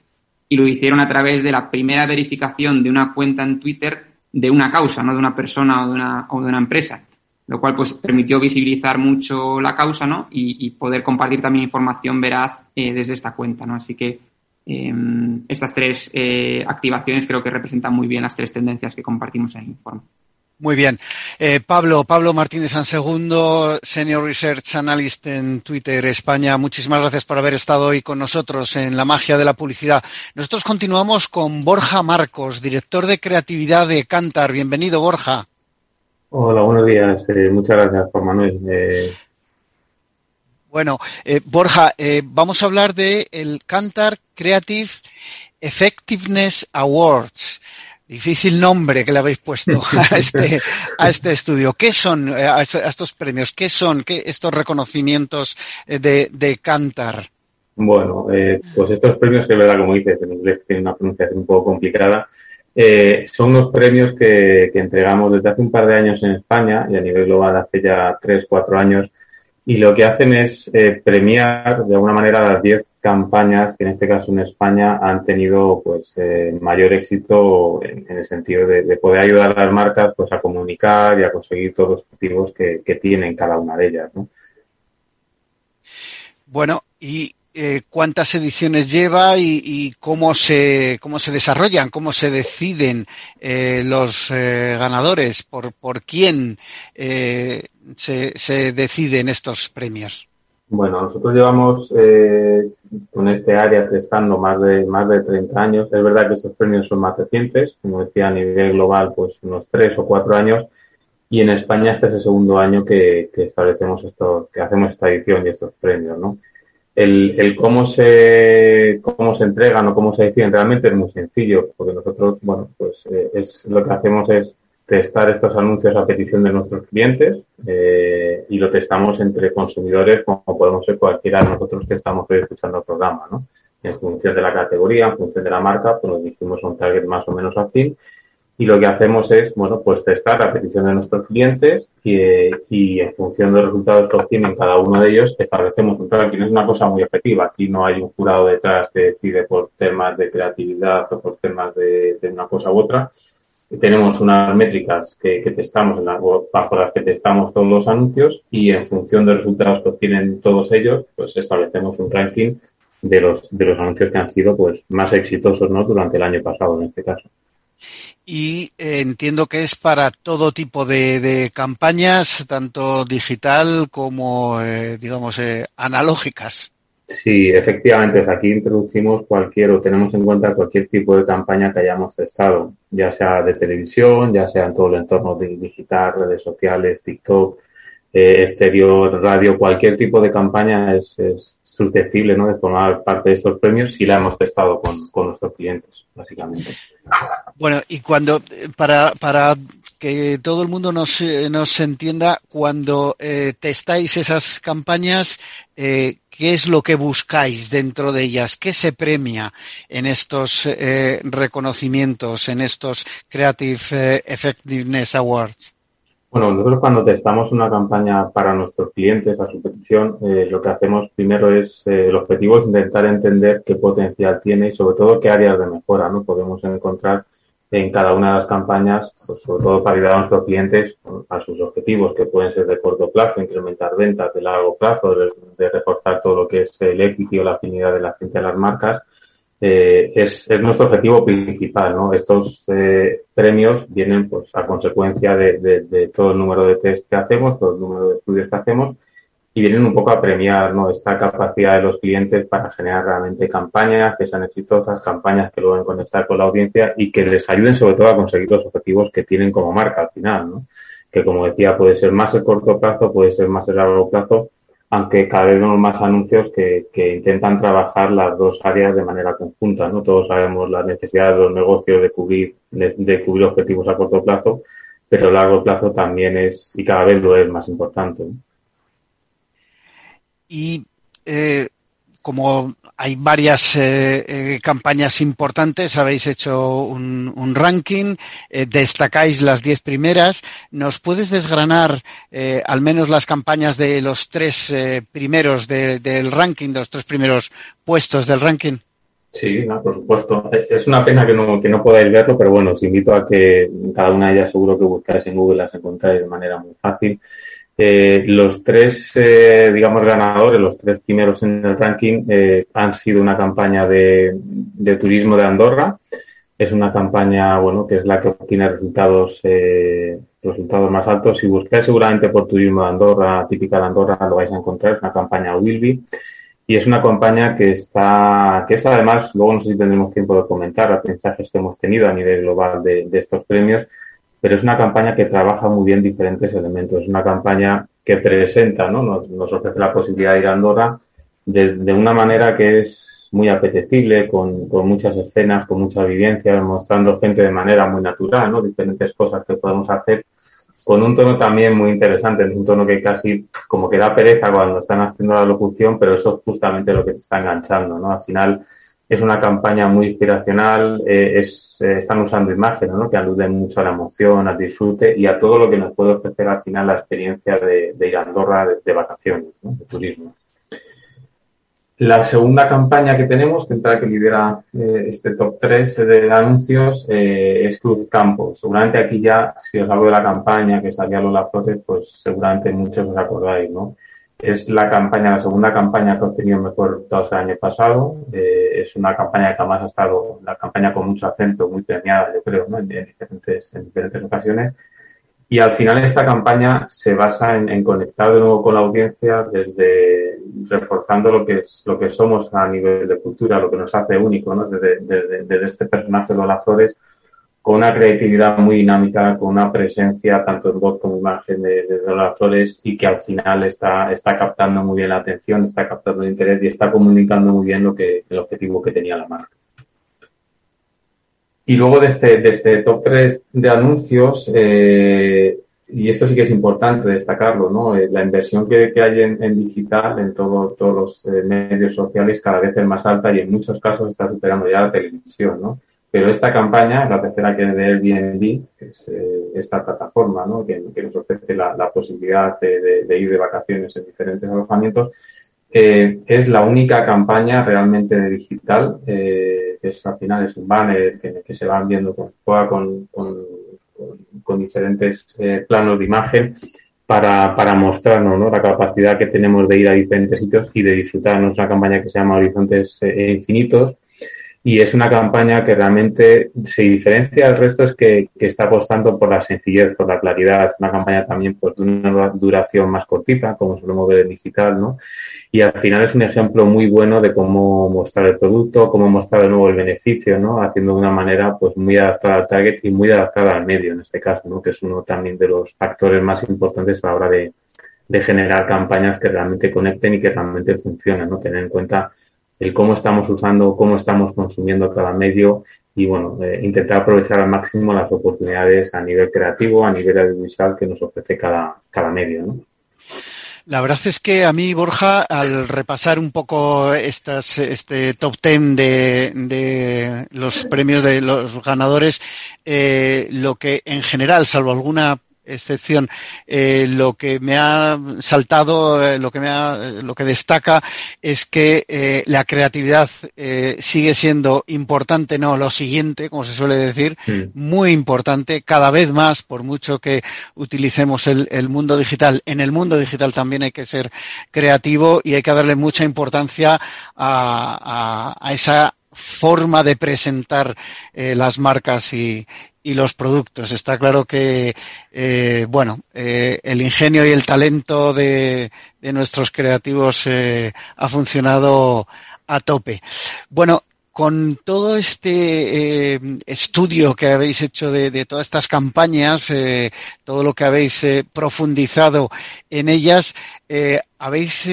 Y lo hicieron a través de la primera verificación de una cuenta en Twitter de una causa, no de una persona o de una, o de una empresa. Lo cual pues permitió visibilizar mucho la causa, ¿no? Y, y poder compartir también información veraz eh, desde esta cuenta, ¿no? Así que eh, estas tres eh, activaciones creo que representan muy bien las tres tendencias que compartimos en el informe. Muy bien. Eh, Pablo, Pablo Martínez Segundo, Senior Research Analyst en Twitter España, muchísimas gracias por haber estado hoy con nosotros en la magia de la publicidad. Nosotros continuamos con Borja Marcos, director de creatividad de Cantar. Bienvenido, Borja. Hola, buenos días. Eh, muchas gracias, Juan Manuel. Eh, bueno, eh, Borja, eh, vamos a hablar de el Cantar Creative Effectiveness Awards. Difícil nombre que le habéis puesto a este, a este estudio. ¿Qué son eh, a estos premios? ¿Qué son qué, estos reconocimientos eh, de, de Cantar? Bueno, eh, pues estos premios que, verdad, como dices, en inglés tienen una pronunciación un poco complicada, eh, son los premios que, que entregamos desde hace un par de años en España y a nivel global hace ya tres, cuatro años y lo que hacen es eh, premiar de alguna manera las 10 campañas que en este caso en España han tenido pues eh, mayor éxito en, el sentido de, de, poder ayudar a las marcas pues a comunicar y a conseguir todos los objetivos que, que tienen cada una de ellas. ¿no? Bueno, y eh, cuántas ediciones lleva y, cómo se cómo se desarrollan, cómo se deciden eh, los eh, ganadores, por, por quién eh, se, se, deciden estos premios. Bueno, nosotros llevamos con este área testando más de más de 30 años. Es verdad que estos premios son más recientes, como decía a nivel global, pues unos tres o cuatro años. Y en España este es el segundo año que, que establecemos esto, que hacemos esta edición y estos premios, ¿no? El, el, cómo se cómo se entregan o cómo se deciden realmente es muy sencillo, porque nosotros, bueno, pues eh, es lo que hacemos es testar estos anuncios a petición de nuestros clientes eh, y lo testamos entre consumidores como podemos ser cualquiera de nosotros que estamos hoy escuchando el programa, ¿no? En función de la categoría, en función de la marca, pues nos dijimos un target más o menos afín y lo que hacemos es, bueno, pues testar a petición de nuestros clientes y, y, en función de los resultados que obtienen cada uno de ellos, establecemos un ranking. Es una cosa muy efectiva. Aquí no hay un jurado detrás que decide por temas de creatividad o por temas de, de una cosa u otra. Tenemos unas métricas que, que testamos, en la, bajo las que testamos todos los anuncios y en función de los resultados que obtienen todos ellos, pues establecemos un ranking de los, de los anuncios que han sido pues más exitosos, ¿no? Durante el año pasado, en este caso y eh, entiendo que es para todo tipo de, campañas, tanto digital como, eh, digamos, eh, analógicas. Sí, efectivamente, aquí introducimos cualquier o tenemos en cuenta cualquier tipo de campaña que hayamos testado, ya sea de televisión, ya sea en todo el entorno digital, redes sociales, TikTok, eh, exterior, radio, cualquier tipo de campaña es, es susceptible ¿no? de formar parte de estos premios si la hemos testado con, con nuestros clientes, básicamente. Bueno, y cuando, para, para que todo el mundo nos, nos entienda, cuando eh, testáis esas campañas, eh, ¿qué es lo que buscáis dentro de ellas? ¿Qué se premia en estos eh, reconocimientos, en estos Creative eh, Effectiveness Awards? Bueno, nosotros cuando testamos una campaña para nuestros clientes a su petición, eh, lo que hacemos primero es, eh, el objetivo es intentar entender qué potencial tiene y sobre todo qué áreas de mejora no podemos encontrar en cada una de las campañas, pues sobre todo para ayudar a nuestros clientes a sus objetivos, que pueden ser de corto plazo, incrementar ventas, de largo plazo, de, de reforzar todo lo que es el equity o la afinidad de la gente a las marcas eh, es, es, nuestro objetivo principal, ¿no? Estos eh, premios vienen pues a consecuencia de, de, todo el número de test que hacemos, todo el número de estudios que hacemos y vienen un poco a premiar ¿no? esta capacidad de los clientes para generar realmente campañas que sean exitosas, campañas que logren conectar con la audiencia y que les ayuden sobre todo a conseguir los objetivos que tienen como marca al final, ¿no? Que como decía, puede ser más el corto plazo, puede ser más el largo plazo, aunque cada vez vemos más anuncios que, intentan trabajar las dos áreas de manera conjunta, ¿no? Todos sabemos la necesidad de los negocios de cubrir, de, cubrir objetivos a corto plazo, pero a largo plazo también es, y cada vez lo es más importante. Y eh, como hay varias eh, eh, campañas importantes, habéis hecho un, ranking, eh, destacáis las diez primeras. ¿Nos puedes desgranar al menos las campañas de los tres primeros de, del ranking, de los tres primeros puestos del ranking? Sí, por supuesto. Es una pena que no, que no podáis verlo, pero bueno, os invito a que cada una de ellas seguro que buscáis en Google las encontráis de manera muy fácil. Eh, los tres, eh, digamos, ganadores, los tres primeros en el ranking, eh, han sido una campaña de, de, turismo de Andorra. Es una campaña, bueno, que es la que obtiene resultados, resultados más altos. Si buscáis seguramente por turismo de Andorra, típica de Andorra, lo vais a encontrar. Es una campaña Wilby. Y es una campaña que está, que es además, luego no sé si tendremos tiempo de comentar los mensajes que hemos tenido a nivel global de estos premios, pero es una campaña que trabaja muy bien diferentes elementos. Es una campaña que presenta, ¿no? Nos, ofrece la posibilidad de ir a Andorra de, de, una manera que es muy apetecible, con, con muchas escenas, con muchas vivencias, mostrando gente de manera muy natural, ¿no? Diferentes cosas que podemos hacer con un tono también muy interesante, un tono que casi como que da pereza cuando están haciendo la locución, pero eso es justamente lo que te está enganchando, ¿no? Al final, es una campaña muy inspiracional, eh, eh, están usando imágenes ¿no? que aluden mucho a la emoción, al disfrute y a todo lo que nos puede ofrecer al final la experiencia de, de ir a Andorra de, vacaciones, ¿no? de turismo. La segunda campaña que tenemos, que entra que lidera eh, este top 3 de anuncios, es Cruz Campo. Seguramente aquí ya, si os hablo de la campaña que salía Lola Flores, pues seguramente muchos os acordáis, ¿no? Es la campaña, la segunda campaña que ha obtenido mejor resultados el año pasado. Eh, es una campaña que además ha estado, la campaña con mucho acento, muy premiada, yo creo, ¿no? en, en, diferentes, en diferentes ocasiones. Y al final esta campaña se basa en, en, conectar de nuevo con la audiencia desde reforzando lo que es, lo que somos a nivel de cultura, lo que nos hace único, ¿no? Desde, desde, desde este personaje Lola Flores con una creatividad muy dinámica, con una presencia tanto en voz como imagen de, de los actores y que al final está, captando muy bien la atención, está captando el interés y está comunicando muy bien lo que, el objetivo que tenía la marca. Y luego de este, de este top 3 de anuncios, eh, y esto sí que es importante destacarlo, ¿no? Eh, la inversión que, hay en, digital, en todo, todos los eh, medios sociales, cada vez es más alta y en muchos casos está superando ya la televisión, ¿no? Pero esta campaña, la tercera que es de Airbnb, es eh, esta plataforma, ¿no? Que, nos ofrece la, posibilidad de, ir de vacaciones en diferentes alojamientos, es la única campaña realmente digital, que es al final es un banner que, que se van viendo con, diferentes eh, planos de imagen para, para mostrarnos ¿no? la capacidad que tenemos de ir a diferentes sitios y de disfrutar. nuestra campaña que se llama Horizontes eh, Infinitos y es una campaña que realmente se diferencia del resto es que, que, está apostando por la sencillez, por la claridad. Es una campaña también pues, de una duración más cortita, como solemos ver en digital, ¿no? Y al final es un ejemplo muy bueno de cómo mostrar el producto, cómo mostrar de nuevo el beneficio, ¿no? Haciendo de una manera pues muy adaptada al target y muy adaptada al medio en este caso, ¿no? Que es uno también de los factores más importantes a la hora de, de generar campañas que realmente conecten y que realmente funcionen, ¿no? Tener en cuenta el cómo estamos usando, cómo estamos consumiendo cada medio y bueno, eh, intentar aprovechar al máximo las oportunidades a nivel creativo, a nivel audiovisual que nos ofrece cada, cada medio, ¿no? La verdad es que a mí, Borja, al repasar un poco estas, este top ten de, de los premios de los ganadores, eh, lo que en general, salvo alguna excepción. Eh, lo que me ha saltado, eh, lo que me ha, lo que destaca es que eh, la creatividad eh, sigue siendo importante, no lo siguiente, como se suele decir, muy importante, cada vez más, por mucho que utilicemos el, el, mundo digital. En el mundo digital también hay que ser creativo y hay que darle mucha importancia a, a, a esa forma de presentar eh, las marcas y, y, los productos. Está claro que, eh, bueno, eh, el ingenio y el talento de, de nuestros creativos eh, ha funcionado a tope. Bueno, con todo este eh, estudio que habéis hecho de, de todas estas campañas, eh, todo lo que habéis eh, profundizado en ellas, habéis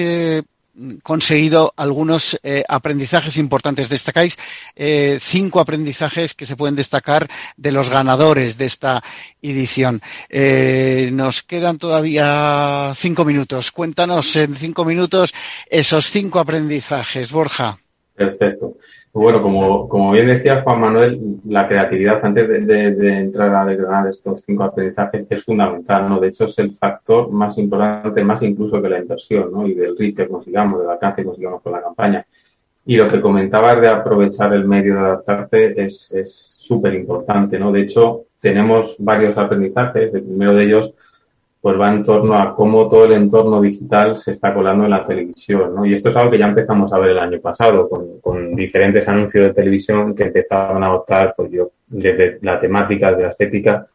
conseguido algunos eh, aprendizajes importantes. Destacáis eh, cinco aprendizajes que se pueden destacar de los ganadores de esta edición. Eh, nos quedan todavía cinco minutos. Cuéntanos en cinco minutos esos cinco aprendizajes, Borja. Perfecto. Bueno, como, como bien decía Juan Manuel, la creatividad antes de, entrar a desgranar estos cinco aprendizajes es fundamental, ¿no? De hecho, es el factor más importante, más incluso que la inversión, ¿no? Y del reach que consigamos, del alcance que consigamos con la campaña. Y lo que comentabas de aprovechar el medio de adaptarte es súper importante, ¿no? De hecho, tenemos varios aprendizajes. El primero de ellos pues va en torno a cómo todo el entorno digital se está colando en la televisión, ¿no? Y esto es algo que ya empezamos a ver el año pasado con, diferentes anuncios de televisión que empezaban a adoptar, pues yo, desde la temática, desde la estética,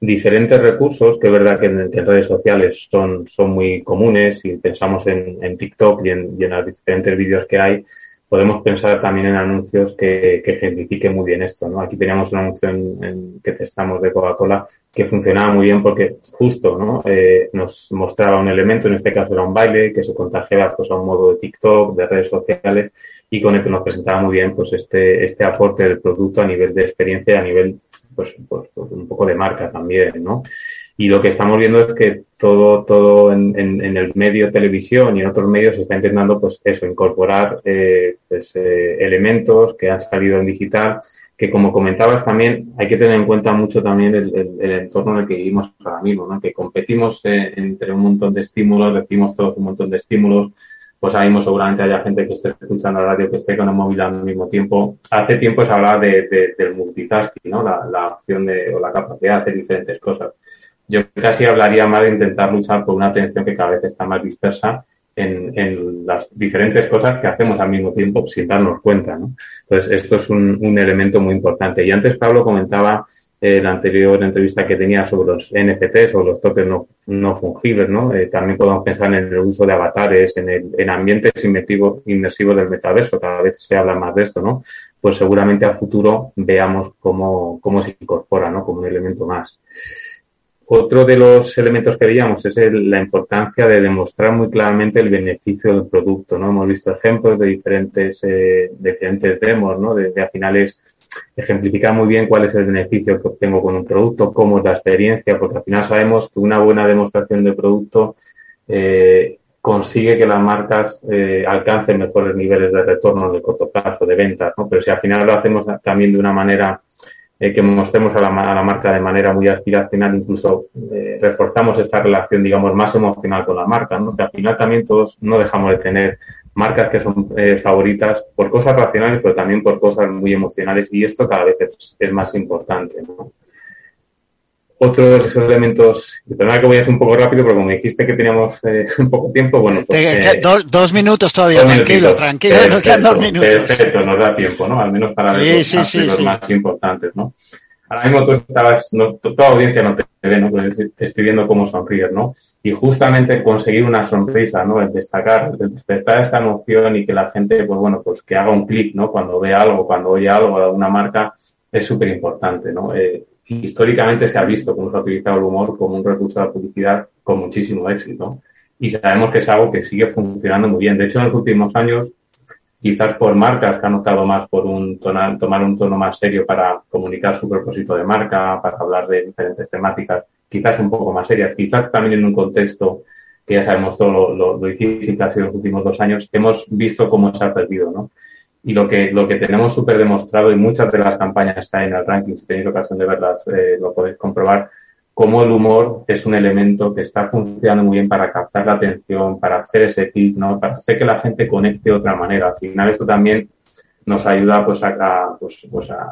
diferentes recursos que es verdad que en, redes sociales son, son muy comunes y pensamos en, en TikTok y en, y en los diferentes vídeos que hay, podemos pensar también en anuncios que, que ejemplifiquen muy bien esto, ¿no? Aquí teníamos un anuncio en, en que testamos de Coca-Cola que funcionaba muy bien porque justo, ¿no? Eh, nos mostraba un elemento, en este caso era un baile, que se contagiaba pues a un modo de TikTok, de redes sociales y con el que nos presentaba muy bien pues este, este aporte del producto a nivel de experiencia, a nivel pues, pues, pues un poco de marca también, ¿no? Y lo que estamos viendo es que todo, todo en, en, en, el medio televisión y en otros medios se está intentando, pues eso, incorporar eh, pues, eh, elementos que han salido en digital, que como comentabas también, hay que tener en cuenta mucho también el, entorno en el que vivimos ahora mismo, ¿no? Que competimos eh, entre un montón de estímulos, decimos todos un montón de estímulos, pues ahora mismo seguramente haya gente que esté escuchando la radio, que esté con el móvil al mismo tiempo. Hace tiempo se hablaba de, de, del multitasking, ¿no? La, la opción de, o la capacidad de hacer diferentes cosas yo casi hablaría más de intentar luchar por una atención que cada vez está más dispersa en, en las diferentes cosas que hacemos al mismo tiempo sin darnos cuenta. ¿no? Entonces, esto es un, un, elemento muy importante. Y antes Pablo comentaba en eh, la anterior entrevista que tenía sobre los NFTs o los tokens no, no fungibles, ¿no? Eh, también podemos pensar en el uso de avatares, en, el, en ambientes inmersivos, inmersivos del metaverso, cada vez se habla más de esto, ¿no? Pues seguramente a futuro veamos cómo, cómo se incorpora, ¿no? Como un elemento más. Otro de los elementos que veíamos es la importancia de demostrar muy claramente el beneficio del producto, ¿no? Hemos visto ejemplos de diferentes, eh, diferentes demos, ¿no? De, de, a finales ejemplificar muy bien cuál es el beneficio que obtengo con un producto, cómo es la experiencia, porque al final sabemos que una buena demostración de producto eh, consigue que las marcas eh, alcancen mejores niveles de retorno el corto plazo de ventas, ¿no? Pero si al final lo hacemos también de una manera eh, que mostremos a la, a la, marca de manera muy aspiracional, incluso eh, reforzamos esta relación, digamos, más emocional con la marca, ¿no? Que al final también todos no dejamos de tener marcas que son eh, favoritas por cosas racionales, pero también por cosas muy emocionales y esto cada vez es, es más importante, ¿no? Otro de esos elementos, perdona que voy a hacer un poco rápido, porque como dijiste que teníamos eh, un poco tiempo, bueno, pues, eh, dos, dos, minutos todavía, dos tranquilo, tranquilo, perfecto, nos quedan dos minutos. Perfecto, nos da tiempo, ¿no? Al menos para ver Sí, los, sí, los sí. más importantes, ¿no? Ahora mismo tú estabas, no, toda audiencia no te ve, ¿no? Pues te estoy viendo cómo sonríes, ¿no? Y justamente conseguir una sonrisa, ¿no? El destacar, el despertar esta emoción y que la gente, pues bueno, pues que haga un clic, ¿no? Cuando ve algo, cuando oye algo de alguna marca, es súper importante, ¿no? Eh, históricamente se ha visto cómo se ha utilizado el humor como un recurso de la publicidad con muchísimo éxito. Y sabemos que es algo que sigue funcionando muy bien. De hecho, en los últimos años, quizás por marcas que han optado más por un tono, tomar un tono más serio para comunicar su propósito de marca, para hablar de diferentes temáticas, quizás un poco más serias, quizás también en un contexto que ya sabemos todo lo, difícil que ha sido los últimos dos años, hemos visto cómo se ha perdido, ¿no? Y lo que, lo que tenemos súper demostrado y muchas de las campañas está en el ranking, si tenéis ocasión de verlas, eh, lo podéis comprobar, cómo el humor es un elemento que está funcionando muy bien para captar la atención, para hacer ese clic, ¿no? Para hacer que la gente conecte de otra manera. Al final esto también nos ayuda pues a, pues, pues a,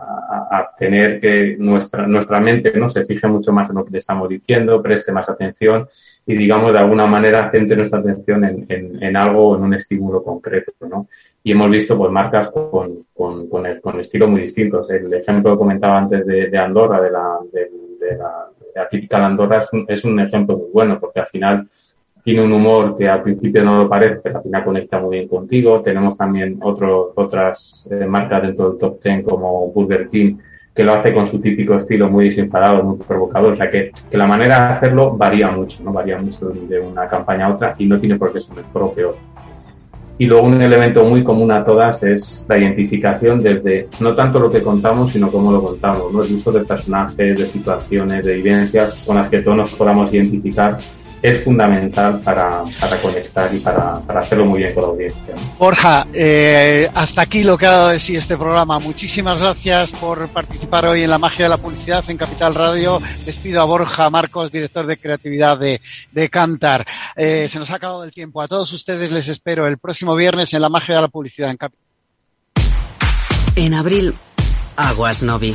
a, tener que nuestra, nuestra mente no se fije mucho más en lo que estamos diciendo, preste más atención y digamos de alguna manera centre nuestra atención en, en, en algo, en un estímulo concreto, ¿no? Y hemos visto pues marcas con, con, con, el, con estilos muy distintos. El ejemplo que comentaba antes de, de Andorra, de la, de, de la, de típica Andorra, es un, es un ejemplo muy bueno porque al final tiene un humor que al principio no lo parece, pero al final conecta muy bien contigo. Tenemos también otro, otras eh, marcas dentro del top 10 como Burger King que lo hace con su típico estilo muy desenfadado, muy provocador. O sea que, la manera de hacerlo varía mucho, ¿no? Varía mucho de una campaña a otra y no tiene por qué ser mejor o peor. Y luego un elemento muy común a todas es la identificación desde no tanto lo que contamos, sino cómo lo contamos, ¿no? El uso de personajes, de situaciones, de vivencias con las que todos nos podamos identificar es fundamental para, para conectar y para, para, hacerlo muy bien con la audiencia. Borja, eh, hasta aquí lo que ha dado de sí este programa. Muchísimas gracias por participar hoy en la magia de la publicidad en Capital Radio. Les pido a Borja Marcos, director de creatividad de, de Cantar. Eh, se nos ha acabado el tiempo. A todos ustedes les espero el próximo viernes en la magia de la publicidad en Capital. En abril, Aguas Novi.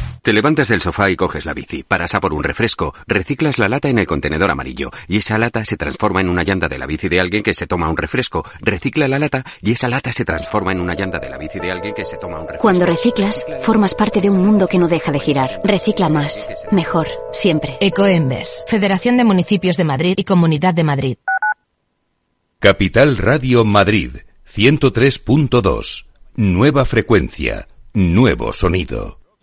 Te levantas del sofá y coges la bici, paras a por un refresco, reciclas la lata en el contenedor amarillo y esa lata se transforma en una llanta de la bici de alguien que se toma un refresco, recicla la lata y esa lata se transforma en una llanta de la bici de alguien que se toma un refresco. Cuando reciclas, formas parte de un mundo que no deja de girar. Recicla más, mejor, siempre. Ecoembes, Federación de Municipios de Madrid y Comunidad de Madrid. Capital Radio Madrid, 103.2. Nueva frecuencia, nuevo sonido.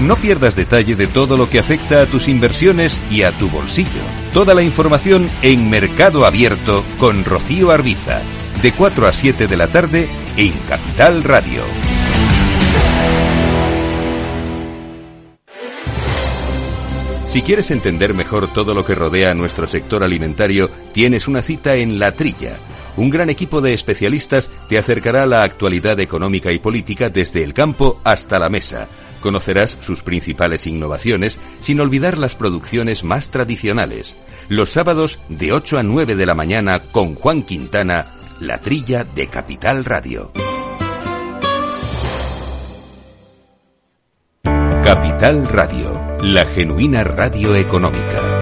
No pierdas detalle de todo lo que afecta a tus inversiones y a tu bolsillo. Toda la información en Mercado Abierto con Rocío Arbiza, de 4 a 7 de la tarde en Capital Radio. Si quieres entender mejor todo lo que rodea a nuestro sector alimentario, tienes una cita en La Trilla. Un gran equipo de especialistas te acercará a la actualidad económica y política desde el campo hasta la mesa Conocerás sus principales innovaciones sin olvidar las producciones más tradicionales. Los sábados de 8 a 9 de la mañana con Juan Quintana, La Trilla de Capital Radio. Capital Radio, la genuina radio económica.